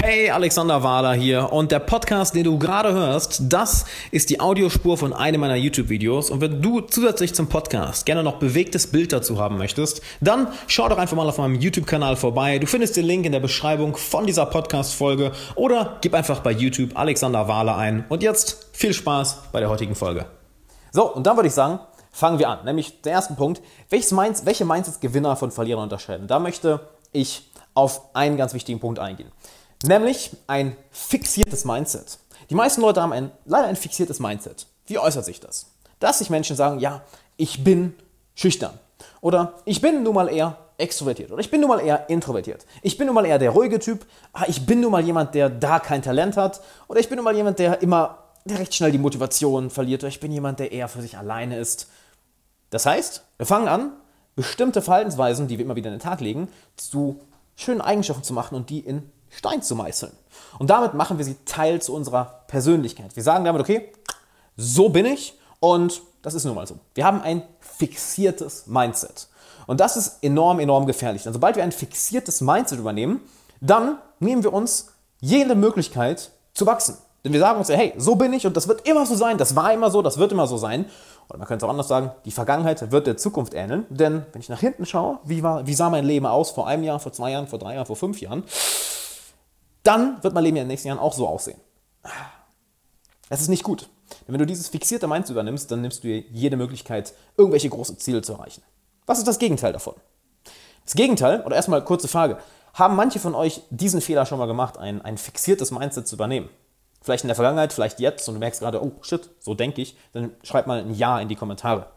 Hey, Alexander Wahler hier und der Podcast, den du gerade hörst, das ist die Audiospur von einem meiner YouTube-Videos und wenn du zusätzlich zum Podcast gerne noch bewegtes Bild dazu haben möchtest, dann schau doch einfach mal auf meinem YouTube-Kanal vorbei. Du findest den Link in der Beschreibung von dieser Podcast-Folge oder gib einfach bei YouTube Alexander Wahler ein und jetzt viel Spaß bei der heutigen Folge. So, und dann würde ich sagen, fangen wir an, nämlich der ersten Punkt, Minds, welche Mindsets Gewinner von Verlierern unterscheiden. Da möchte ich auf einen ganz wichtigen Punkt eingehen. Nämlich ein fixiertes Mindset. Die meisten Leute haben ein, leider ein fixiertes Mindset. Wie äußert sich das? Dass sich Menschen sagen, ja, ich bin schüchtern. Oder ich bin nun mal eher extrovertiert. Oder ich bin nun mal eher introvertiert. Ich bin nun mal eher der ruhige Typ. Ah, ich bin nun mal jemand, der da kein Talent hat. Oder ich bin nun mal jemand, der immer, der recht schnell die Motivation verliert. Oder ich bin jemand, der eher für sich alleine ist. Das heißt, wir fangen an, bestimmte Verhaltensweisen, die wir immer wieder in den Tag legen, zu schönen Eigenschaften zu machen und die in Stein zu meißeln. Und damit machen wir sie Teil zu unserer Persönlichkeit. Wir sagen damit, okay, so bin ich und das ist nun mal so. Wir haben ein fixiertes Mindset. Und das ist enorm, enorm gefährlich. Denn sobald wir ein fixiertes Mindset übernehmen, dann nehmen wir uns jede Möglichkeit zu wachsen. Denn wir sagen uns ja, hey, so bin ich und das wird immer so sein, das war immer so, das wird immer so sein. Oder man könnte es auch anders sagen, die Vergangenheit wird der Zukunft ähneln. Denn wenn ich nach hinten schaue, wie, war, wie sah mein Leben aus vor einem Jahr, vor zwei Jahren, vor drei Jahren, vor fünf Jahren, dann wird mein Leben in den nächsten Jahren auch so aussehen. Das ist nicht gut. Denn wenn du dieses fixierte Mindset übernimmst, dann nimmst du dir jede Möglichkeit, irgendwelche große Ziele zu erreichen. Was ist das Gegenteil davon? Das Gegenteil, oder erstmal kurze Frage, haben manche von euch diesen Fehler schon mal gemacht, ein, ein fixiertes Mindset zu übernehmen? Vielleicht in der Vergangenheit, vielleicht jetzt und du merkst gerade, oh shit, so denke ich, dann schreib mal ein Ja in die Kommentare.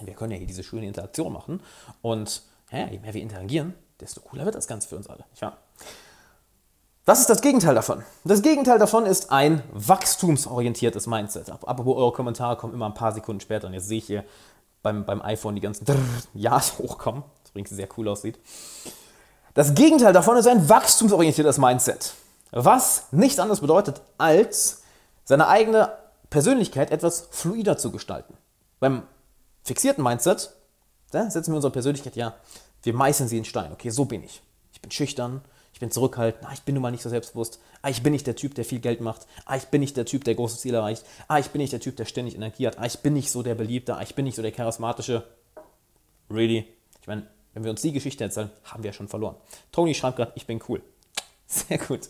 Wir können ja hier diese schöne Interaktion machen und ja, je mehr wir interagieren, desto cooler wird das Ganze für uns alle. Ja. Was ist das Gegenteil davon? Das Gegenteil davon ist ein wachstumsorientiertes Mindset. Apropos eure Kommentare kommen immer ein paar Sekunden später und jetzt sehe ich hier beim, beim iPhone die ganzen Ja's hochkommen, was übrigens sehr cool aussieht. Das Gegenteil davon ist ein wachstumsorientiertes Mindset, was nichts anderes bedeutet, als seine eigene Persönlichkeit etwas fluider zu gestalten. Beim fixierten Mindset da setzen wir unsere Persönlichkeit, ja, wir meißeln sie in Stein. Okay, so bin ich. Ich bin schüchtern, ich bin zurückhaltend, ah, ich bin nun mal nicht so selbstbewusst, ah, ich bin nicht der Typ, der viel Geld macht, ah, ich bin nicht der Typ, der große Ziele erreicht, ah, ich bin nicht der Typ, der ständig Energie hat, ah, ich bin nicht so der Beliebte, ah, ich bin nicht so der charismatische. Really? Ich meine, wenn wir uns die Geschichte erzählen, haben wir ja schon verloren. Tony schreibt gerade, ich bin cool. Sehr gut.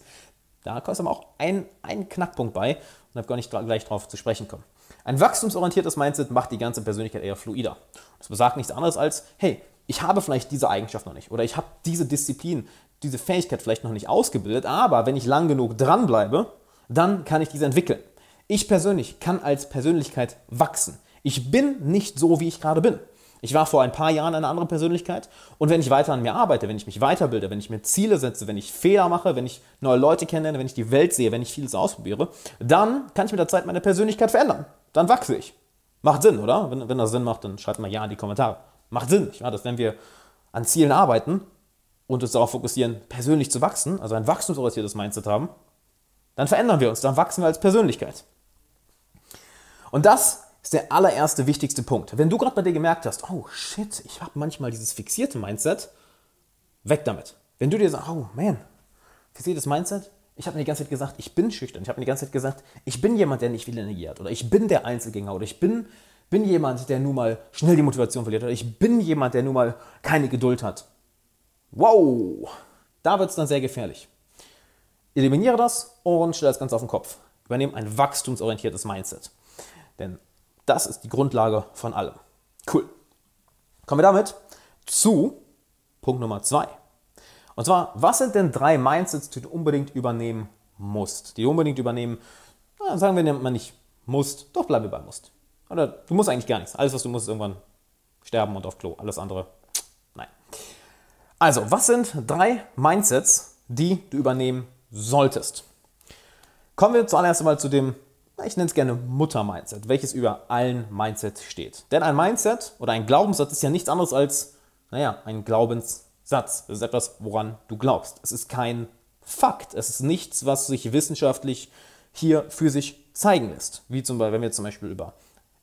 Da kommt aber auch ein, ein Knackpunkt bei und habe gar nicht gleich darauf zu sprechen kommen. Ein wachstumsorientiertes Mindset macht die ganze Persönlichkeit eher fluider. Das besagt nichts anderes als, hey, ich habe vielleicht diese Eigenschaft noch nicht oder ich habe diese Disziplin diese Fähigkeit vielleicht noch nicht ausgebildet, aber wenn ich lang genug dranbleibe, dann kann ich diese entwickeln. Ich persönlich kann als Persönlichkeit wachsen. Ich bin nicht so, wie ich gerade bin. Ich war vor ein paar Jahren eine andere Persönlichkeit und wenn ich weiter an mir arbeite, wenn ich mich weiterbilde, wenn ich mir Ziele setze, wenn ich Fehler mache, wenn ich neue Leute kennenlerne, wenn ich die Welt sehe, wenn ich vieles ausprobiere, dann kann ich mit der Zeit meine Persönlichkeit verändern. Dann wachse ich. Macht Sinn, oder? Wenn, wenn das Sinn macht, dann schreibt mal Ja in die Kommentare. Macht Sinn. Ich meine, dass wenn wir an Zielen arbeiten, und uns darauf fokussieren, persönlich zu wachsen, also ein wachstumsorientiertes Mindset haben, dann verändern wir uns, dann wachsen wir als Persönlichkeit. Und das ist der allererste wichtigste Punkt. Wenn du gerade bei dir gemerkt hast, oh shit, ich habe manchmal dieses fixierte Mindset, weg damit. Wenn du dir sagst, oh man, fixiertes Mindset, ich habe mir die ganze Zeit gesagt, ich bin schüchtern. Ich habe mir die ganze Zeit gesagt, ich bin jemand, der nicht viel Energie hat. Oder ich bin der Einzelgänger. Oder ich bin, bin jemand, der nun mal schnell die Motivation verliert. Oder ich bin jemand, der nun mal keine Geduld hat. Wow, da wird es dann sehr gefährlich. Eliminiere das und stelle das Ganze auf den Kopf. Übernehme ein wachstumsorientiertes Mindset. Denn das ist die Grundlage von allem. Cool. Kommen wir damit zu Punkt Nummer zwei. Und zwar, was sind denn drei Mindsets, die du unbedingt übernehmen musst? Die du unbedingt übernehmen, na, sagen wir mal nicht musst, doch bleibe bei musst. Oder du musst eigentlich gar nichts. Alles, was du musst, ist irgendwann sterben und auf Klo. Alles andere also, was sind drei Mindsets, die du übernehmen solltest? Kommen wir zuallererst einmal zu dem, ich nenne es gerne Mutter-Mindset, welches über allen Mindset steht. Denn ein Mindset oder ein Glaubenssatz ist ja nichts anderes als, naja, ein Glaubenssatz. Es ist etwas, woran du glaubst. Es ist kein Fakt. Es ist nichts, was sich wissenschaftlich hier für sich zeigen lässt. Wie zum Beispiel, wenn wir zum Beispiel über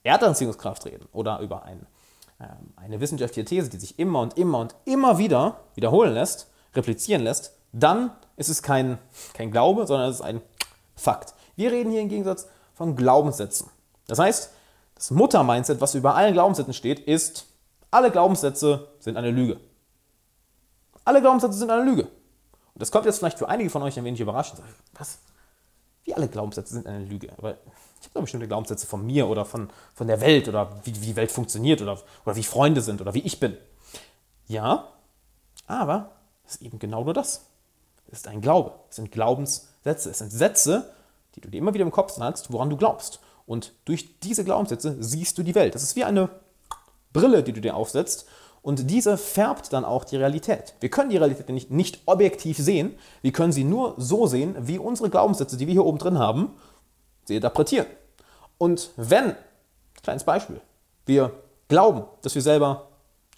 Erdanziehungskraft reden oder über ein ähm, eine wissenschaftliche These, die sich immer und immer und immer wieder wiederholen lässt, replizieren lässt, dann ist es kein, kein Glaube, sondern es ist ein Fakt. Wir reden hier im Gegensatz von Glaubenssätzen. Das heißt, das Mutter-Mindset, was über allen Glaubenssätzen steht, ist, alle Glaubenssätze sind eine Lüge. Alle Glaubenssätze sind eine Lüge. Und das kommt jetzt vielleicht für einige von euch ein wenig überraschend. Was? Wie alle Glaubenssätze sind eine Lüge. Aber ich habe da bestimmte Glaubenssätze von mir oder von, von der Welt oder wie, wie die Welt funktioniert oder, oder wie Freunde sind oder wie ich bin. Ja, aber es ist eben genau nur das. Es ist ein Glaube. Es sind Glaubenssätze. Es sind Sätze, die du dir immer wieder im Kopf sagst, woran du glaubst. Und durch diese Glaubenssätze siehst du die Welt. Das ist wie eine Brille, die du dir aufsetzt. Und diese färbt dann auch die Realität. Wir können die Realität nicht, nicht objektiv sehen. Wir können sie nur so sehen, wie unsere Glaubenssätze, die wir hier oben drin haben, sie interpretieren. Und wenn, kleines Beispiel, wir glauben, dass wir selber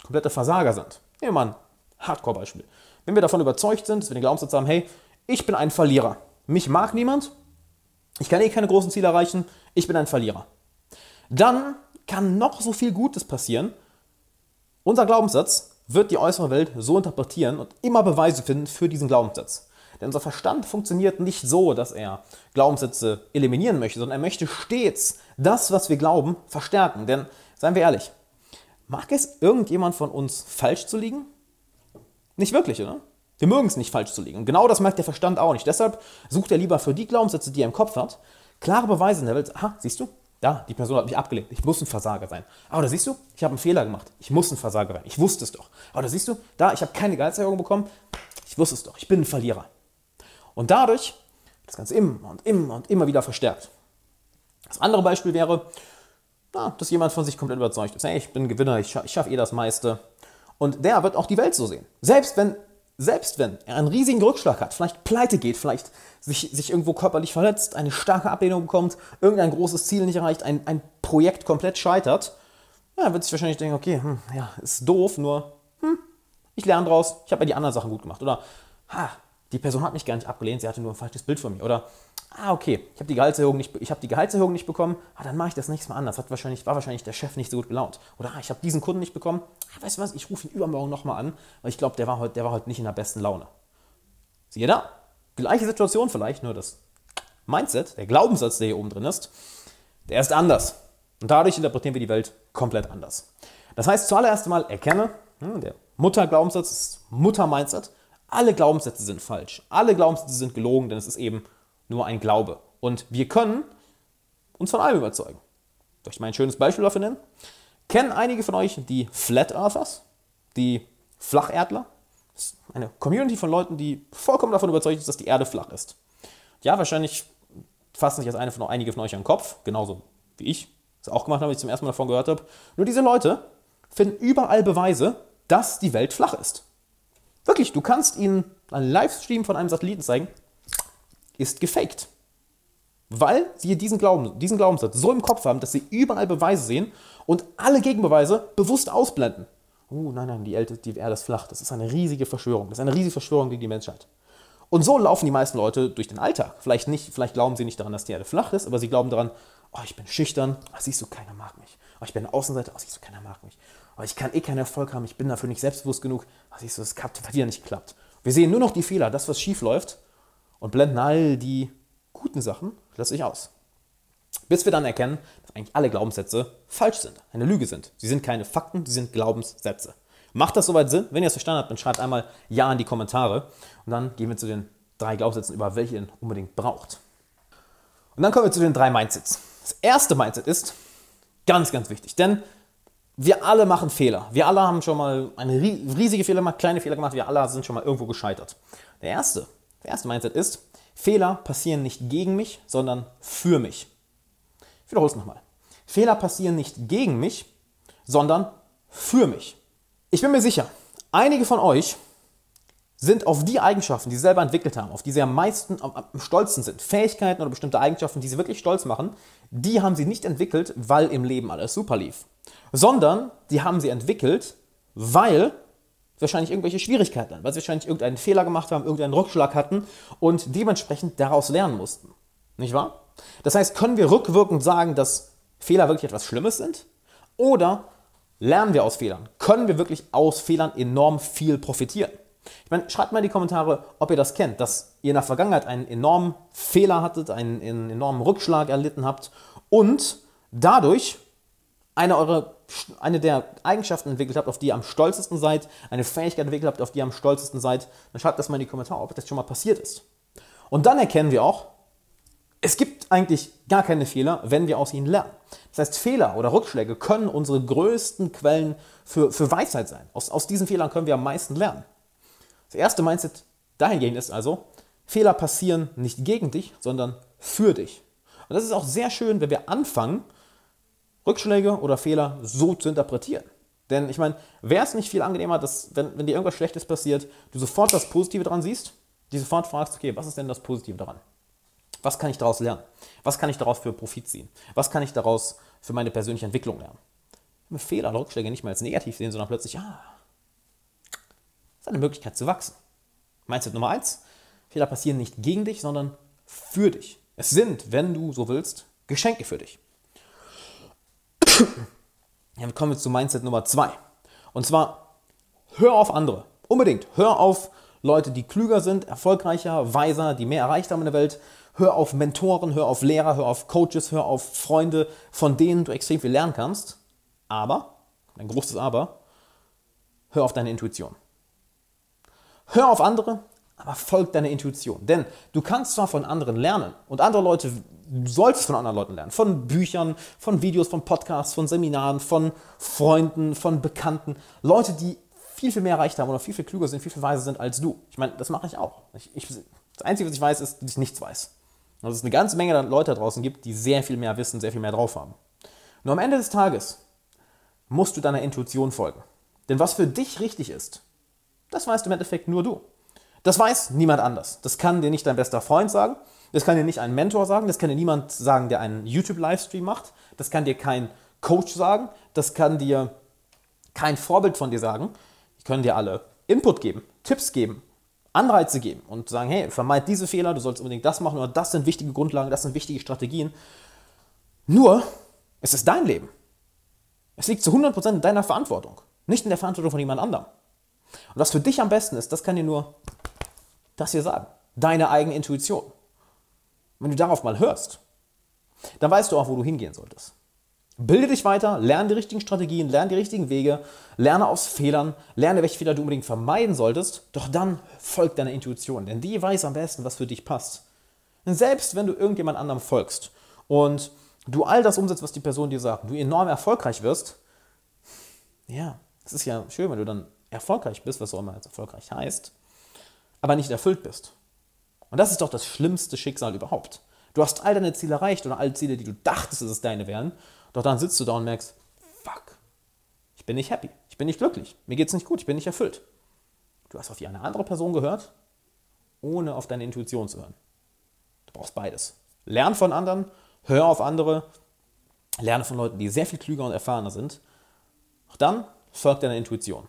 komplette Versager sind. Nehmen wir mal ein Hardcore-Beispiel. Wenn wir davon überzeugt sind, dass wir den Glaubenssatz haben, hey, ich bin ein Verlierer. Mich mag niemand, ich kann eh keine großen Ziele erreichen, ich bin ein Verlierer. Dann kann noch so viel Gutes passieren. Unser Glaubenssatz wird die äußere Welt so interpretieren und immer Beweise finden für diesen Glaubenssatz. Denn unser Verstand funktioniert nicht so, dass er Glaubenssätze eliminieren möchte, sondern er möchte stets das, was wir glauben, verstärken. Denn, seien wir ehrlich, mag es irgendjemand von uns falsch zu liegen? Nicht wirklich, oder? Wir mögen es nicht falsch zu liegen. Und genau das merkt der Verstand auch nicht. Deshalb sucht er lieber für die Glaubenssätze, die er im Kopf hat, klare Beweise in der Welt. Aha, siehst du? Da, die Person hat mich abgelehnt. Ich muss ein Versager sein. Aber da siehst du, ich habe einen Fehler gemacht. Ich muss ein Versager sein. Ich wusste es doch. Aber da siehst du, da, ich habe keine Gehaltserhöhung bekommen. Ich wusste es doch. Ich bin ein Verlierer. Und dadurch das Ganze immer und immer und immer wieder verstärkt. Das andere Beispiel wäre, na, dass jemand von sich komplett überzeugt ist. Hey, ich bin Gewinner, ich, scha ich schaffe eh das meiste. Und der wird auch die Welt so sehen. Selbst wenn selbst wenn er einen riesigen Rückschlag hat, vielleicht pleite geht, vielleicht sich, sich irgendwo körperlich verletzt, eine starke Ablehnung bekommt, irgendein großes Ziel nicht erreicht, ein, ein Projekt komplett scheitert, ja, wird sich wahrscheinlich denken, okay, hm, ja, ist doof, nur hm, ich lerne draus, ich habe ja die anderen Sachen gut gemacht. Oder, ha, die Person hat mich gar nicht abgelehnt, sie hatte nur ein falsches Bild von mir. Oder, ah, okay, ich habe die Gehaltserhöhung nicht, ich habe die Gehaltserhöhung nicht bekommen, ah, dann mache ich das nächstes Mal anders. Hat wahrscheinlich, war wahrscheinlich der Chef nicht so gut gelaunt. Oder, ah, ich habe diesen Kunden nicht bekommen, ah, weißt du was, ich rufe ihn übermorgen nochmal an, weil ich glaube, der war heute, der nicht in der besten Laune. Siehe da, gleiche Situation vielleicht, nur das Mindset, der Glaubenssatz, der hier oben drin ist, der ist anders. Und dadurch interpretieren wir die Welt komplett anders. Das heißt, zuallererst einmal erkenne, hm, der Mutterglaubenssatz ist Mutter-Mindset, alle Glaubenssätze sind falsch. Alle Glaubenssätze sind gelogen, denn es ist eben nur ein Glaube. Und wir können uns von allem überzeugen. Soll ich mal ein schönes Beispiel dafür nennen? Kennen einige von euch die Flat Earthers? Die Flacherdler? Das ist eine Community von Leuten, die vollkommen davon überzeugt ist, dass die Erde flach ist. Ja, wahrscheinlich fassen sich jetzt eine von, einige von euch an den Kopf, genauso wie ich das auch gemacht habe, als ich zum ersten Mal davon gehört habe. Nur diese Leute finden überall Beweise, dass die Welt flach ist. Wirklich, du kannst ihnen einen Livestream von einem Satelliten zeigen, ist gefaked. Weil sie diesen, Glauben, diesen Glaubenssatz so im Kopf haben, dass sie überall Beweise sehen und alle Gegenbeweise bewusst ausblenden. Oh nein, nein, die Erde, ist flach. Das ist eine riesige Verschwörung. Das ist eine riesige Verschwörung gegen die Menschheit. Und so laufen die meisten Leute durch den Alltag. Vielleicht, nicht, vielleicht glauben sie nicht daran, dass die Erde flach ist, aber sie glauben daran, oh, ich bin schüchtern, oh, siehst du, keiner mag mich. Oh, ich bin Außenseiter, oh, siehst du, keiner mag mich aber ich kann eh keinen Erfolg haben, ich bin dafür nicht selbstbewusst genug. Was ich so, es klappt, bei dir nicht klappt. Wir sehen nur noch die Fehler, das, was schief läuft und blenden all die guten Sachen plötzlich aus. Bis wir dann erkennen, dass eigentlich alle Glaubenssätze falsch sind, eine Lüge sind. Sie sind keine Fakten, sie sind Glaubenssätze. Macht das soweit Sinn? Wenn ihr es verstanden habt, dann schreibt einmal Ja in die Kommentare und dann gehen wir zu den drei Glaubenssätzen über, welche ihr unbedingt braucht. Und dann kommen wir zu den drei Mindsets. Das erste Mindset ist ganz, ganz wichtig, denn wir alle machen Fehler. Wir alle haben schon mal eine riesige Fehler gemacht, kleine Fehler gemacht. Wir alle sind schon mal irgendwo gescheitert. Der erste, der erste Mindset ist, Fehler passieren nicht gegen mich, sondern für mich. Ich wiederhole es nochmal. Fehler passieren nicht gegen mich, sondern für mich. Ich bin mir sicher, einige von euch sind auf die Eigenschaften, die sie selber entwickelt haben, auf die sie am meisten am, am stolzen sind, Fähigkeiten oder bestimmte Eigenschaften, die sie wirklich stolz machen, die haben sie nicht entwickelt, weil im Leben alles super lief sondern die haben sie entwickelt, weil wahrscheinlich irgendwelche Schwierigkeiten hatten, weil sie wahrscheinlich irgendeinen Fehler gemacht haben, irgendeinen Rückschlag hatten und dementsprechend daraus lernen mussten. Nicht wahr? Das heißt, können wir rückwirkend sagen, dass Fehler wirklich etwas Schlimmes sind? Oder lernen wir aus Fehlern? Können wir wirklich aus Fehlern enorm viel profitieren? Ich meine, schreibt mal in die Kommentare, ob ihr das kennt, dass ihr in der Vergangenheit einen enormen Fehler hattet, einen, einen enormen Rückschlag erlitten habt und dadurch eine, eure, eine der Eigenschaften entwickelt habt, auf die ihr am stolzesten seid, eine Fähigkeit entwickelt habt, auf die ihr am stolzesten seid, dann schreibt das mal in die Kommentare, ob das schon mal passiert ist. Und dann erkennen wir auch, es gibt eigentlich gar keine Fehler, wenn wir aus ihnen lernen. Das heißt, Fehler oder Rückschläge können unsere größten Quellen für, für Weisheit sein. Aus, aus diesen Fehlern können wir am meisten lernen. Das erste Mindset dahingehend ist also, Fehler passieren nicht gegen dich, sondern für dich. Und das ist auch sehr schön, wenn wir anfangen, Rückschläge oder Fehler so zu interpretieren. Denn ich meine, wäre es nicht viel angenehmer, dass, wenn, wenn dir irgendwas Schlechtes passiert, du sofort das Positive daran siehst, die sofort fragst, okay, was ist denn das Positive daran? Was kann ich daraus lernen? Was kann ich daraus für Profit ziehen? Was kann ich daraus für meine persönliche Entwicklung lernen? Wir Fehler oder Rückschläge nicht mehr als negativ sehen, sondern plötzlich, ah, das ist eine Möglichkeit zu wachsen. Mindset Nummer eins: Fehler passieren nicht gegen dich, sondern für dich. Es sind, wenn du so willst, Geschenke für dich. Dann kommen wir zu Mindset Nummer zwei. Und zwar, hör auf andere. Unbedingt. Hör auf Leute, die klüger sind, erfolgreicher, weiser, die mehr erreicht haben in der Welt. Hör auf Mentoren, hör auf Lehrer, hör auf Coaches, hör auf Freunde, von denen du extrem viel lernen kannst. Aber, ein großes Aber, hör auf deine Intuition. Hör auf andere, aber folg deiner Intuition. Denn du kannst zwar von anderen lernen und andere Leute, du solltest von anderen Leuten lernen. Von Büchern, von Videos, von Podcasts, von Seminaren, von Freunden, von Bekannten. Leute, die viel, viel mehr erreicht haben oder viel, viel klüger sind, viel, viel weiser sind als du. Ich meine, das mache ich auch. Ich, ich, das Einzige, was ich weiß, ist, dass ich nichts weiß. Und dass es eine ganze Menge Leute da draußen gibt, die sehr viel mehr wissen, sehr viel mehr drauf haben. Nur am Ende des Tages musst du deiner Intuition folgen. Denn was für dich richtig ist, das weißt im Endeffekt nur du. Das weiß niemand anders. Das kann dir nicht dein bester Freund sagen. Das kann dir nicht ein Mentor sagen. Das kann dir niemand sagen, der einen YouTube-Livestream macht. Das kann dir kein Coach sagen. Das kann dir kein Vorbild von dir sagen. Die können dir alle Input geben, Tipps geben, Anreize geben und sagen, hey, vermeid diese Fehler, du sollst unbedingt das machen oder das sind wichtige Grundlagen, das sind wichtige Strategien. Nur, es ist dein Leben. Es liegt zu 100% in deiner Verantwortung, nicht in der Verantwortung von jemand anderem. Und was für dich am besten ist, das kann dir nur das hier sagen. Deine eigene Intuition. Wenn du darauf mal hörst, dann weißt du auch, wo du hingehen solltest. Bilde dich weiter, lerne die richtigen Strategien, lerne die richtigen Wege, lerne aus Fehlern, lerne, welche Fehler du unbedingt vermeiden solltest, doch dann folg deiner Intuition, denn die weiß am besten, was für dich passt. Denn selbst wenn du irgendjemand anderem folgst und du all das umsetzt, was die Person dir sagt, du enorm erfolgreich wirst, ja, es ist ja schön, wenn du dann erfolgreich bist, was auch immer jetzt erfolgreich heißt, aber nicht erfüllt bist. Und das ist doch das schlimmste Schicksal überhaupt. Du hast all deine Ziele erreicht oder alle Ziele, die du dachtest, dass es deine wären, doch dann sitzt du da und merkst, fuck, ich bin nicht happy, ich bin nicht glücklich, mir geht es nicht gut, ich bin nicht erfüllt. Du hast auf die eine andere Person gehört, ohne auf deine Intuition zu hören. Du brauchst beides. Lern von anderen, hör auf andere, lerne von Leuten, die sehr viel klüger und erfahrener sind. Auch dann folgt deiner Intuition.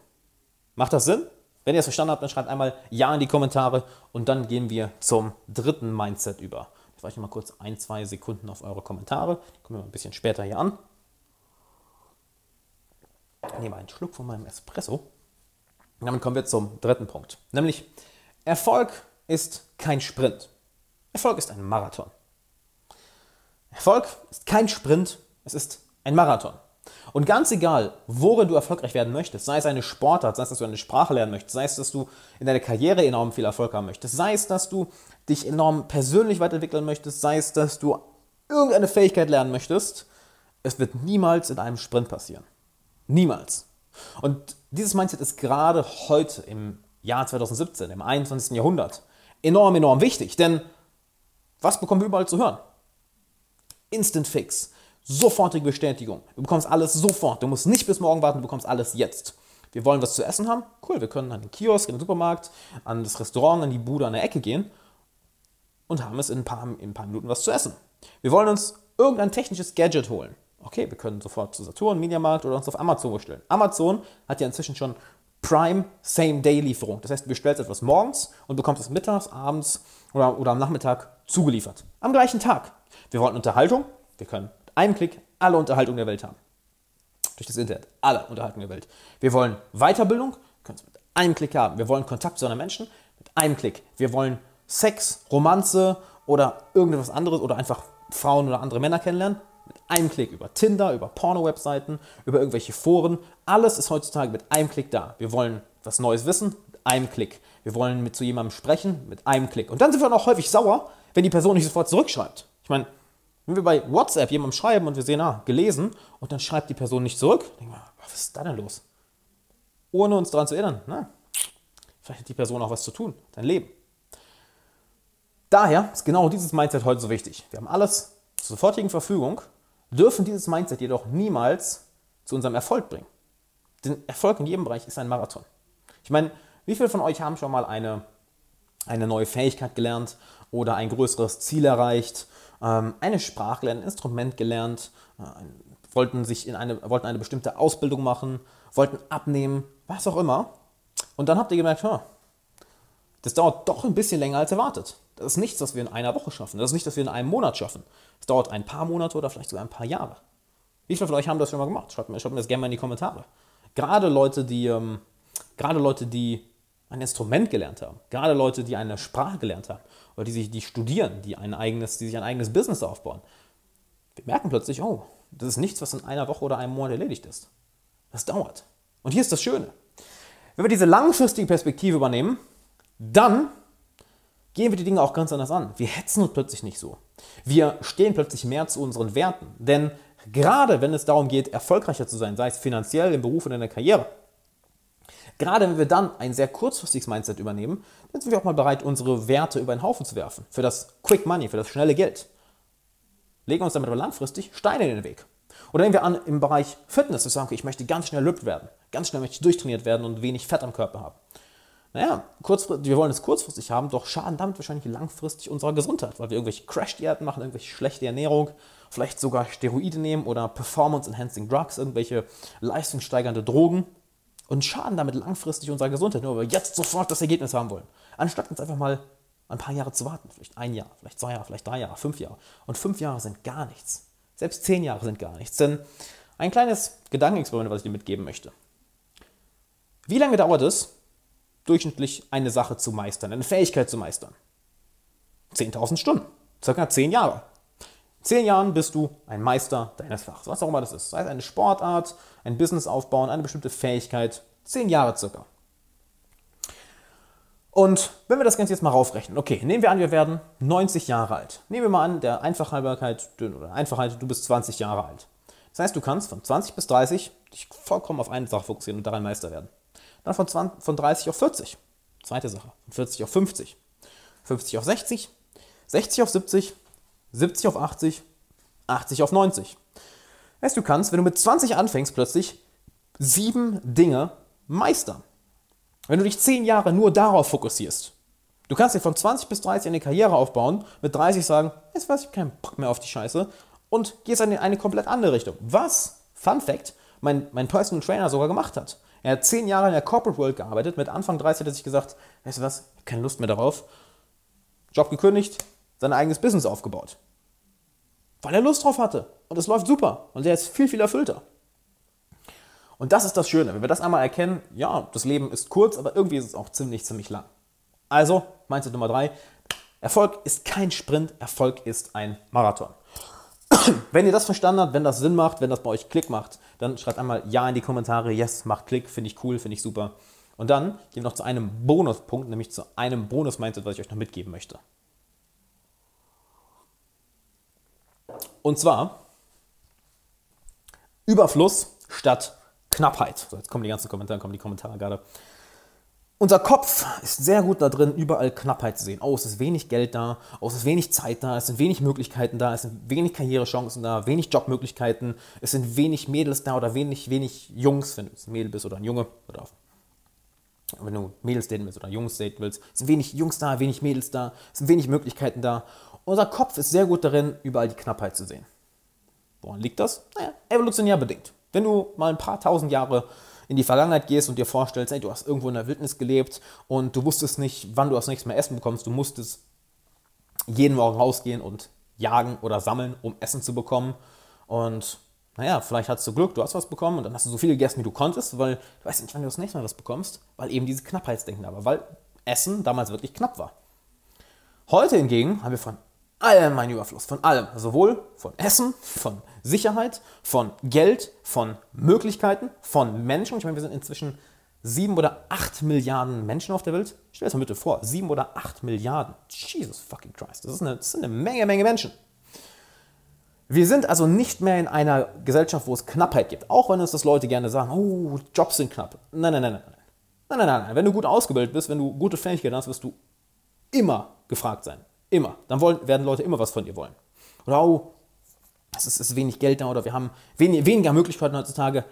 Macht das Sinn? Wenn ihr es verstanden habt, dann schreibt einmal Ja in die Kommentare und dann gehen wir zum dritten Mindset über. Ich warte mal kurz ein, zwei Sekunden auf eure Kommentare. Kommen wir ein bisschen später hier an. Ich nehme einen Schluck von meinem Espresso. Und damit kommen wir zum dritten Punkt. Nämlich, Erfolg ist kein Sprint. Erfolg ist ein Marathon. Erfolg ist kein Sprint, es ist ein Marathon. Und ganz egal, worin du erfolgreich werden möchtest, sei es eine Sportart, sei es, dass du eine Sprache lernen möchtest, sei es, dass du in deiner Karriere enorm viel Erfolg haben möchtest, sei es, dass du dich enorm persönlich weiterentwickeln möchtest, sei es, dass du irgendeine Fähigkeit lernen möchtest, es wird niemals in einem Sprint passieren. Niemals. Und dieses Mindset ist gerade heute im Jahr 2017, im 21. Jahrhundert, enorm, enorm wichtig. Denn was bekommen wir überall zu hören? Instant Fix sofortige Bestätigung. Du bekommst alles sofort. Du musst nicht bis morgen warten, du bekommst alles jetzt. Wir wollen was zu essen haben? Cool, wir können an den Kiosk, in den Supermarkt, an das Restaurant, an die Bude an der Ecke gehen und haben es in ein paar, in ein paar Minuten was zu essen. Wir wollen uns irgendein technisches Gadget holen. Okay, wir können sofort zu Saturn, Mediamarkt oder uns auf Amazon bestellen. Amazon hat ja inzwischen schon Prime Same-Day-Lieferung. Das heißt, du bestellst etwas morgens und bekommst es mittags, abends oder, oder am Nachmittag zugeliefert. Am gleichen Tag. Wir wollen Unterhaltung. Wir können einem Klick alle Unterhaltung der Welt haben. Durch das Internet. Alle Unterhaltung der Welt. Wir wollen Weiterbildung, können es mit einem Klick haben. Wir wollen Kontakt zu anderen Menschen mit einem Klick. Wir wollen Sex, Romanze oder irgendetwas anderes oder einfach Frauen oder andere Männer kennenlernen mit einem Klick. Über Tinder, über Porno-Webseiten, über irgendwelche Foren. Alles ist heutzutage mit einem Klick da. Wir wollen was Neues wissen mit einem Klick. Wir wollen mit zu jemandem sprechen mit einem Klick. Und dann sind wir auch häufig sauer, wenn die Person nicht sofort zurückschreibt. Ich meine, wenn wir bei WhatsApp jemandem schreiben und wir sehen, ah, gelesen, und dann schreibt die Person nicht zurück, denken wir, was ist da denn los? Ohne uns daran zu erinnern, na, vielleicht hat die Person auch was zu tun, dein Leben. Daher ist genau dieses Mindset heute so wichtig. Wir haben alles zur sofortigen Verfügung, dürfen dieses Mindset jedoch niemals zu unserem Erfolg bringen. Denn Erfolg in jedem Bereich ist ein Marathon. Ich meine, wie viele von euch haben schon mal eine, eine neue Fähigkeit gelernt oder ein größeres Ziel erreicht, eine Sprache gelernt, ein Instrument gelernt, äh, wollten, sich in eine, wollten eine bestimmte Ausbildung machen, wollten abnehmen, was auch immer. Und dann habt ihr gemerkt, das dauert doch ein bisschen länger als erwartet. Das ist nichts, was wir in einer Woche schaffen. Das ist nicht, was wir in einem Monat schaffen. Es dauert ein paar Monate oder vielleicht sogar ein paar Jahre. Wie viele von euch haben das schon mal gemacht? Schreibt mir, schreibt mir das gerne mal in die Kommentare. Gerade Leute, die, ähm, gerade Leute, die ein Instrument gelernt haben, gerade Leute, die eine Sprache gelernt haben oder die sich die studieren, die ein eigenes, die sich ein eigenes Business aufbauen. Wir merken plötzlich, oh, das ist nichts, was in einer Woche oder einem Monat erledigt ist. Das dauert. Und hier ist das Schöne. Wenn wir diese langfristige Perspektive übernehmen, dann gehen wir die Dinge auch ganz anders an. Wir hetzen uns plötzlich nicht so. Wir stehen plötzlich mehr zu unseren Werten. Denn gerade wenn es darum geht, erfolgreicher zu sein, sei es finanziell, im Beruf oder in der Karriere, Gerade wenn wir dann ein sehr kurzfristiges Mindset übernehmen, dann sind wir auch mal bereit, unsere Werte über den Haufen zu werfen. Für das Quick Money, für das schnelle Geld. Legen uns damit aber langfristig Steine in den Weg. Oder nehmen wir an, im Bereich Fitness, zu sagen, okay, ich möchte ganz schnell lübt werden, ganz schnell möchte ich durchtrainiert werden und wenig Fett am Körper haben. Naja, wir wollen es kurzfristig haben, doch schaden damit wahrscheinlich langfristig unserer Gesundheit, weil wir irgendwelche Crash-Diäten machen, irgendwelche schlechte Ernährung, vielleicht sogar Steroide nehmen oder Performance-Enhancing Drugs, irgendwelche leistungssteigernde Drogen und schaden damit langfristig unserer Gesundheit, nur weil wir jetzt sofort das Ergebnis haben wollen. Anstatt uns einfach mal ein paar Jahre zu warten, vielleicht ein Jahr, vielleicht zwei Jahre, vielleicht drei Jahre, fünf Jahre. Und fünf Jahre sind gar nichts. Selbst zehn Jahre sind gar nichts. Denn ein kleines Gedankenexperiment, was ich dir mitgeben möchte. Wie lange dauert es, durchschnittlich eine Sache zu meistern, eine Fähigkeit zu meistern? 10.000 Stunden, circa zehn Jahre. In zehn Jahren bist du ein Meister deines Fachs, was auch immer das ist. Sei es eine Sportart, ein Business aufbauen, eine bestimmte Fähigkeit. Zehn Jahre circa. Und wenn wir das Ganze jetzt mal raufrechnen, okay, nehmen wir an, wir werden 90 Jahre alt. Nehmen wir mal an, der Einfachhalberkeit oder Einfachheit, du bist 20 Jahre alt. Das heißt, du kannst von 20 bis 30 dich vollkommen auf eine Sache fokussieren und daran Meister werden. Dann von, 20, von 30 auf 40. Zweite Sache. Von 40 auf 50. 50 auf 60. 60 auf 70. 70 auf 80, 80 auf 90. Heißt, du kannst, wenn du mit 20 anfängst, plötzlich sieben Dinge meistern. Wenn du dich zehn Jahre nur darauf fokussierst. Du kannst dir von 20 bis 30 eine Karriere aufbauen, mit 30 sagen, jetzt weiß ich keinen Bock mehr auf die Scheiße und gehst in eine komplett andere Richtung. Was, Fun Fact, mein, mein Personal Trainer sogar gemacht hat. Er hat zehn Jahre in der Corporate World gearbeitet, mit Anfang 30 hat er sich gesagt, weißt du was, ich habe keine Lust mehr darauf. Job gekündigt, sein eigenes Business aufgebaut. Weil er Lust drauf hatte. Und es läuft super. Und er ist viel, viel erfüllter. Und das ist das Schöne. Wenn wir das einmal erkennen, ja, das Leben ist kurz, aber irgendwie ist es auch ziemlich, ziemlich lang. Also, Mindset Nummer drei. Erfolg ist kein Sprint, Erfolg ist ein Marathon. wenn ihr das verstanden habt, wenn das Sinn macht, wenn das bei euch Klick macht, dann schreibt einmal Ja in die Kommentare. Yes, macht Klick, finde ich cool, finde ich super. Und dann gehen wir noch zu einem Bonuspunkt, nämlich zu einem Bonus-Mindset, was ich euch noch mitgeben möchte. Und zwar Überfluss statt Knappheit. So, jetzt kommen die ganzen Kommentare, kommen die Kommentare gerade. Unser Kopf ist sehr gut da drin, überall Knappheit zu sehen. Oh, es ist wenig Geld da, oh, es ist wenig Zeit da, es sind wenig Möglichkeiten da, es sind wenig Karrierechancen da, wenig Jobmöglichkeiten, es sind wenig Mädels da oder wenig, wenig Jungs, wenn du ein Mädel bist oder ein Junge oder wenn du Mädels daten willst oder Jungs daten willst. Es sind wenig Jungs da, wenig Mädels da, es sind wenig Möglichkeiten da. Unser Kopf ist sehr gut darin, überall die Knappheit zu sehen. Woran liegt das? Naja, evolutionär bedingt. Wenn du mal ein paar tausend Jahre in die Vergangenheit gehst und dir vorstellst, ey, du hast irgendwo in der Wildnis gelebt und du wusstest nicht, wann du das nächste Mal Essen bekommst, du musstest jeden Morgen rausgehen und jagen oder sammeln, um Essen zu bekommen. Und naja, vielleicht hattest du Glück, du hast was bekommen und dann hast du so viel gegessen, wie du konntest, weil du weißt nicht, wann du das nächste Mal was bekommst, weil eben diese Knappheitsdenken da war, weil Essen damals wirklich knapp war. Heute hingegen haben wir von allem einen Überfluss, von allem. Sowohl von Essen, von Sicherheit, von Geld, von Möglichkeiten, von Menschen. Ich meine, wir sind inzwischen sieben oder acht Milliarden Menschen auf der Welt. Stell dir das mal bitte vor, sieben oder acht Milliarden. Jesus fucking Christ, das ist eine, das ist eine Menge, Menge Menschen. Wir sind also nicht mehr in einer Gesellschaft, wo es Knappheit gibt. Auch wenn uns das Leute gerne sagen, oh, Jobs sind knapp. Nein, nein, nein. Nein, nein, nein, nein. Wenn du gut ausgebildet bist, wenn du gute Fähigkeiten hast, wirst du immer gefragt sein. Immer. Dann wollen, werden Leute immer was von dir wollen. Oder, oh, es ist, ist wenig Geld da oder wir haben wenig, weniger Möglichkeiten heutzutage.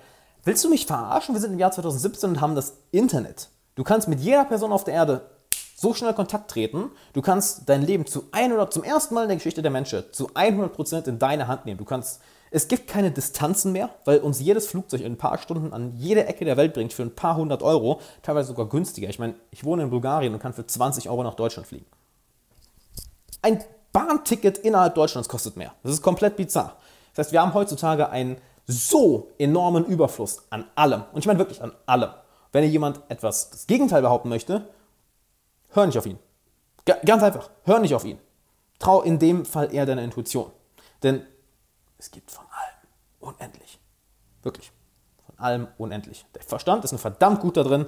Willst du mich verarschen? Wir sind im Jahr 2017 und haben das Internet. Du kannst mit jeder Person auf der Erde so schnell Kontakt treten. Du kannst dein Leben zu 100, zum ersten Mal in der Geschichte der Menschheit zu 100% in deine Hand nehmen. Du kannst, es gibt keine Distanzen mehr, weil uns jedes Flugzeug in ein paar Stunden an jede Ecke der Welt bringt für ein paar hundert Euro, teilweise sogar günstiger. Ich meine, ich wohne in Bulgarien und kann für 20 Euro nach Deutschland fliegen. Ein Bahnticket innerhalb Deutschlands kostet mehr. Das ist komplett bizarr. Das heißt, wir haben heutzutage einen so enormen Überfluss an allem. Und ich meine wirklich an allem. Wenn dir jemand etwas das Gegenteil behaupten möchte, hör nicht auf ihn. G ganz einfach, hör nicht auf ihn. Trau in dem Fall eher deiner Intuition. Denn es gibt von allem unendlich. Wirklich. Von allem unendlich. Der Verstand ist ein verdammt gut da drin,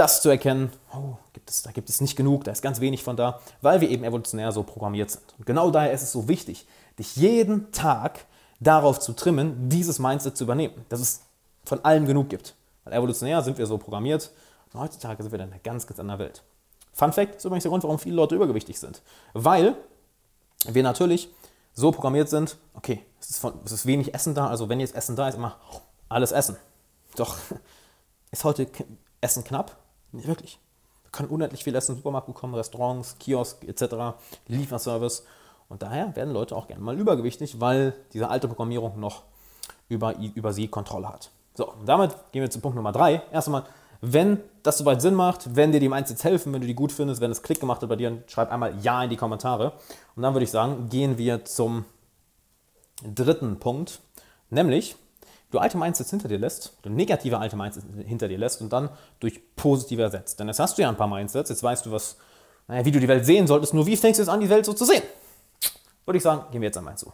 das zu erkennen, oh, gibt es, da gibt es nicht genug, da ist ganz wenig von da, weil wir eben evolutionär so programmiert sind. Und genau daher ist es so wichtig, dich jeden Tag darauf zu trimmen, dieses Mindset zu übernehmen, dass es von allem genug gibt. Weil evolutionär sind wir so programmiert und heutzutage sind wir in einer ganz, ganz anderen Welt. Fun Fact ist übrigens der Grund, warum viele Leute übergewichtig sind. Weil wir natürlich so programmiert sind, okay, es ist, von, es ist wenig Essen da, also wenn jetzt Essen da ist, immer alles essen. Doch ist heute Essen knapp? Nicht wirklich. Wir können unendlich viel Essen im Supermarkt bekommen, Restaurants, Kiosk etc., Lieferservice. Und daher werden Leute auch gerne mal übergewichtig, weil diese alte Programmierung noch über, über sie Kontrolle hat. So, damit gehen wir zu Punkt Nummer drei. Erst einmal, wenn das soweit Sinn macht, wenn dir die Mindsets helfen, wenn du die gut findest, wenn es Klick gemacht hat bei dir, schreib einmal Ja in die Kommentare. Und dann würde ich sagen, gehen wir zum dritten Punkt, nämlich du alte Mindsets hinter dir lässt, du negative alte Mindsets hinter dir lässt und dann durch positive ersetzt. Denn jetzt hast du ja ein paar Mindsets, jetzt weißt du, was, naja, wie du die Welt sehen solltest, nur wie fängst du jetzt an, die Welt so zu sehen? würde ich sagen, gehen wir jetzt einmal zu.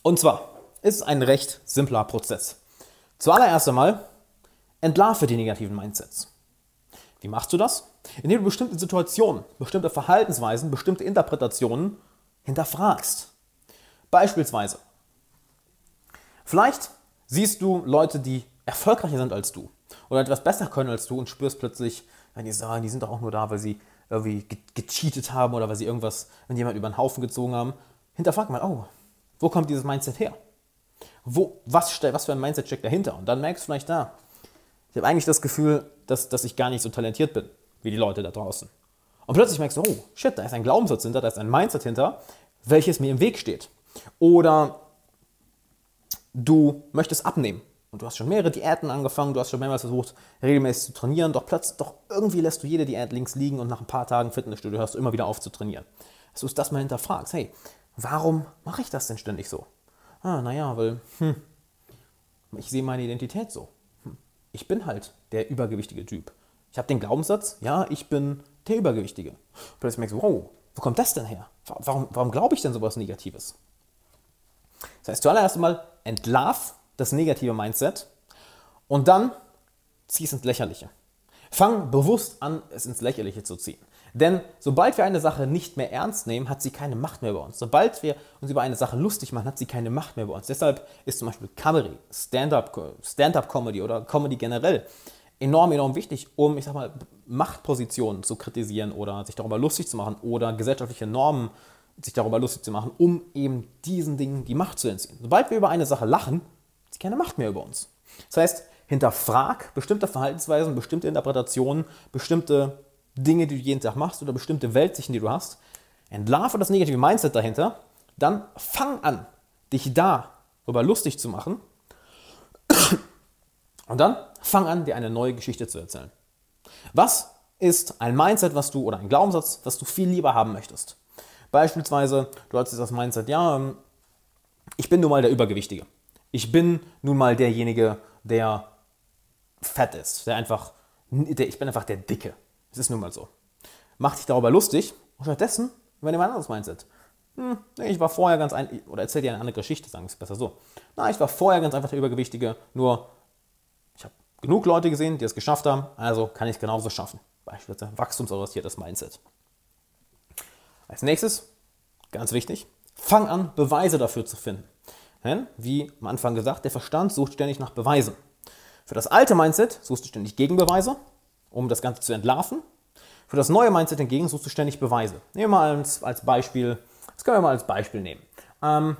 Und zwar ist es ein recht simpler Prozess. Zuallererst einmal entlarve die negativen Mindsets. Wie machst du das? Indem du bestimmte Situationen, bestimmte Verhaltensweisen, bestimmte Interpretationen hinterfragst. Beispielsweise, vielleicht siehst du Leute, die erfolgreicher sind als du oder etwas besser können als du und spürst plötzlich, wenn die sagen, die sind doch auch nur da, weil sie irgendwie gecheatet haben oder weil sie irgendwas, wenn jemand über den Haufen gezogen haben, hinterfragt mal, oh, wo kommt dieses Mindset her? Wo, was, was für ein Mindset steckt dahinter? Und dann merkst du vielleicht da, ah, ich habe eigentlich das Gefühl, dass, dass ich gar nicht so talentiert bin, wie die Leute da draußen. Und plötzlich merkst du, oh, shit, da ist ein Glaubenssatz hinter, da ist ein Mindset hinter, welches mir im Weg steht. Oder du möchtest abnehmen und du hast schon mehrere Diäten angefangen, du hast schon mehrmals versucht, regelmäßig zu trainieren, doch plötzlich, doch irgendwie lässt du jede Diät links liegen und nach ein paar Tagen Fitnessstudio hörst du immer wieder auf zu trainieren. Dass du das mal hinterfragst, hey, warum mache ich das denn ständig so? Ah, naja, weil, hm, ich sehe meine Identität so. Hm, ich bin halt der übergewichtige Typ. Ich habe den Glaubenssatz, ja, ich bin der Übergewichtige. Plötzlich merkst du, wow, wo kommt das denn her? Warum, warum glaube ich denn sowas Negatives? Das heißt, zuallererst einmal entlarv das negative Mindset und dann zieh es ins Lächerliche. Fang bewusst an, es ins Lächerliche zu ziehen. Denn sobald wir eine Sache nicht mehr ernst nehmen, hat sie keine Macht mehr über uns. Sobald wir uns über eine Sache lustig machen, hat sie keine Macht mehr über uns. Deshalb ist zum Beispiel Comedy, Stand-up-Comedy oder Comedy generell enorm, enorm wichtig, um, ich sag mal, Machtpositionen zu kritisieren oder sich darüber lustig zu machen oder gesellschaftliche Normen sich darüber lustig zu machen, um eben diesen Dingen die Macht zu entziehen. Sobald wir über eine Sache lachen, sie keine Macht mehr über uns. Das heißt, hinterfrag bestimmte Verhaltensweisen, bestimmte Interpretationen, bestimmte Dinge, die du jeden Tag machst oder bestimmte Weltsichten, die du hast. Entlarve das negative Mindset dahinter. Dann fang an, dich darüber lustig zu machen. Und dann fang an, dir eine neue Geschichte zu erzählen. Was ist ein Mindset, was du oder ein Glaubenssatz, was du viel lieber haben möchtest? Beispielsweise, du hast das Mindset, ja, ähm, ich bin nun mal der Übergewichtige. Ich bin nun mal derjenige, der fett ist, der einfach, der, ich bin einfach der Dicke. Es ist nun mal so. Mach dich darüber lustig und stattdessen übernimm ein anderes Mindset. Hm, ich war vorher ganz ein, oder erzähl dir eine andere Geschichte, sagen wir es besser so. Na, ich war vorher ganz einfach der Übergewichtige, nur ich habe genug Leute gesehen, die es geschafft haben, also kann ich es genauso schaffen. Beispielsweise wachstumsorientiertes Mindset. Als nächstes, ganz wichtig, fang an, Beweise dafür zu finden. Denn, wie am Anfang gesagt, der Verstand sucht ständig nach Beweisen. Für das alte Mindset suchst du ständig Gegenbeweise, um das Ganze zu entlarven. Für das neue Mindset hingegen suchst du ständig Beweise. Nehmen wir mal als, als Beispiel, das können wir mal als Beispiel nehmen. Ähm,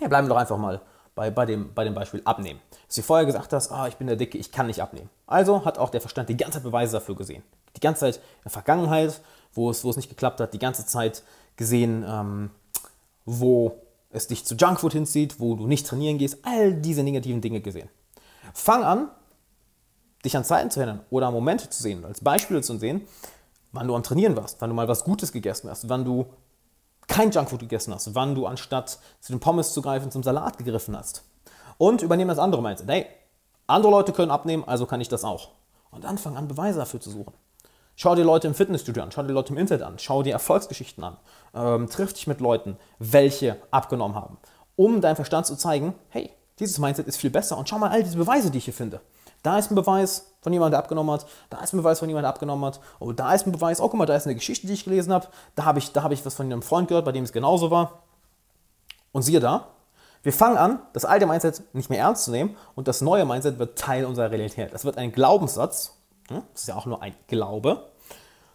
ja, bleiben wir doch einfach mal bei, bei, dem, bei dem Beispiel Abnehmen. Dass du vorher gesagt hast, ah, ich bin der Dicke, ich kann nicht abnehmen. Also hat auch der Verstand die ganze Zeit Beweise dafür gesehen. Die ganze Zeit in der Vergangenheit, wo es, wo es nicht geklappt hat, die ganze Zeit gesehen, ähm, wo es dich zu Junkfood hinzieht, wo du nicht trainieren gehst, all diese negativen Dinge gesehen. Fang an, dich an Zeiten zu erinnern oder Momente zu sehen, als Beispiele zu sehen, wann du am Trainieren warst, wann du mal was Gutes gegessen hast, wann du kein Junkfood gegessen hast, wann du anstatt zu den Pommes zu greifen zum Salat gegriffen hast. Und übernehme das andere Mindset. Hey, andere Leute können abnehmen, also kann ich das auch. Und dann fang an, Beweise dafür zu suchen. Schau dir Leute im Fitnessstudio an, schau dir Leute im Internet an, schau dir Erfolgsgeschichten an, ähm, triff dich mit Leuten, welche abgenommen haben, um deinem Verstand zu zeigen, hey, dieses Mindset ist viel besser und schau mal all diese Beweise, die ich hier finde. Da ist ein Beweis von jemandem, der abgenommen hat, da ist ein Beweis von jemandem, der abgenommen hat, oh, da ist ein Beweis, oh, guck mal, da ist eine Geschichte, die ich gelesen habe, da habe ich, hab ich was von einem Freund gehört, bei dem es genauso war. Und siehe da, wir fangen an, das alte Mindset nicht mehr ernst zu nehmen und das neue Mindset wird Teil unserer Realität. Das wird ein Glaubenssatz? Das ist ja auch nur ein Glaube,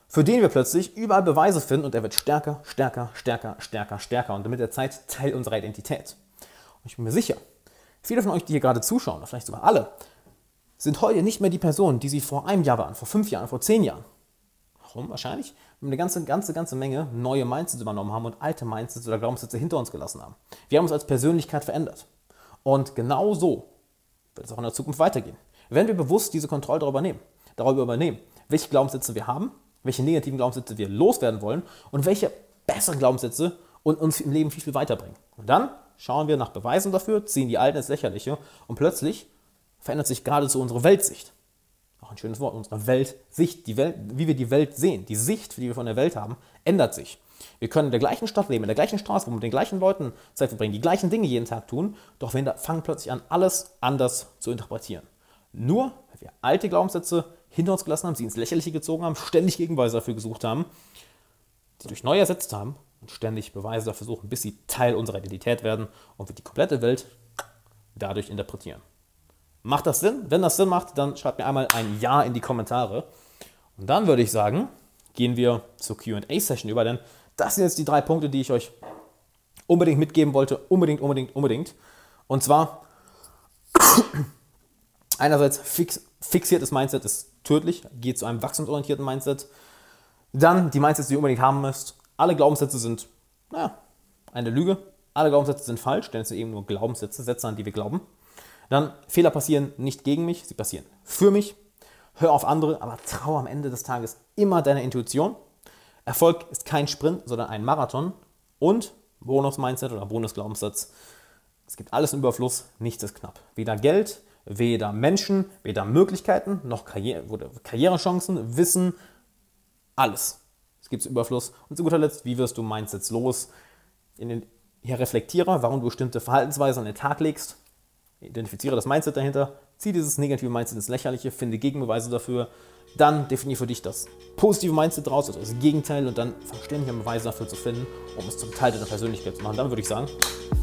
für den wir plötzlich überall Beweise finden und er wird stärker, stärker, stärker, stärker, stärker und mit der Zeit Teil unserer Identität. Und ich bin mir sicher, viele von euch, die hier gerade zuschauen, oder vielleicht sogar alle, sind heute nicht mehr die Personen, die sie vor einem Jahr waren, vor fünf Jahren, vor zehn Jahren. Warum? Wahrscheinlich, weil wir eine ganze, ganze, ganze Menge neue Mindsets übernommen haben und alte Mindsets oder Glaubenssätze hinter uns gelassen haben. Wir haben uns als Persönlichkeit verändert. Und genau so wird es auch in der Zukunft weitergehen. Wenn wir bewusst diese Kontrolle darüber nehmen darüber übernehmen, welche Glaubenssätze wir haben, welche negativen Glaubenssätze wir loswerden wollen und welche besseren Glaubenssätze uns im Leben viel, viel weiterbringen. Und dann schauen wir nach Beweisen dafür, ziehen die alten ins Lächerliche und plötzlich verändert sich geradezu unsere Weltsicht. Auch ein schönes Wort, unsere Weltsicht, die Welt, wie wir die Welt sehen, die Sicht, die wir von der Welt haben, ändert sich. Wir können in der gleichen Stadt leben, in der gleichen Straße, wo wir mit den gleichen Leuten Zeit verbringen, die gleichen Dinge jeden Tag tun, doch wir fangen plötzlich an, alles anders zu interpretieren. Nur, weil wir alte Glaubenssätze hinter uns gelassen haben, sie ins Lächerliche gezogen haben, ständig Gegenbeweise dafür gesucht haben, sie durch neue ersetzt haben und ständig Beweise dafür suchen, bis sie Teil unserer Identität werden und wir die komplette Welt dadurch interpretieren. Macht das Sinn? Wenn das Sinn macht, dann schreibt mir einmal ein Ja in die Kommentare. Und dann würde ich sagen, gehen wir zur QA-Session über, denn das sind jetzt die drei Punkte, die ich euch unbedingt mitgeben wollte. Unbedingt, unbedingt, unbedingt. Und zwar einerseits fix, fixiertes Mindset ist tödlich, geht zu einem wachstumsorientierten Mindset. Dann die Mindsets, die ihr unbedingt haben müsst. Alle Glaubenssätze sind, naja, eine Lüge. Alle Glaubenssätze sind falsch, denn es sind eben nur Glaubenssätze, Sätze, an die wir glauben. Dann Fehler passieren nicht gegen mich, sie passieren für mich. Hör auf andere, aber traue am Ende des Tages immer deiner Intuition. Erfolg ist kein Sprint, sondern ein Marathon. Und Bonus-Mindset oder Bonus-Glaubenssatz. Es gibt alles im Überfluss, nichts ist knapp. Weder Geld, weder Menschen, weder Möglichkeiten, noch Karriere, Karrierechancen, Wissen, alles. Es gibt Überfluss. Und zu guter Letzt, wie wirst du Mindsets los? Den, hier reflektiere, warum du bestimmte Verhaltensweisen an den Tag legst. Identifiziere das Mindset dahinter. Zieh dieses negative Mindset ins Lächerliche, finde Gegenbeweise dafür. Dann definiere für dich das positive Mindset draus, also das Gegenteil, und dann verständliche Beweise dafür zu finden, um es zum Teil deiner Persönlichkeit zu machen. Dann würde ich sagen,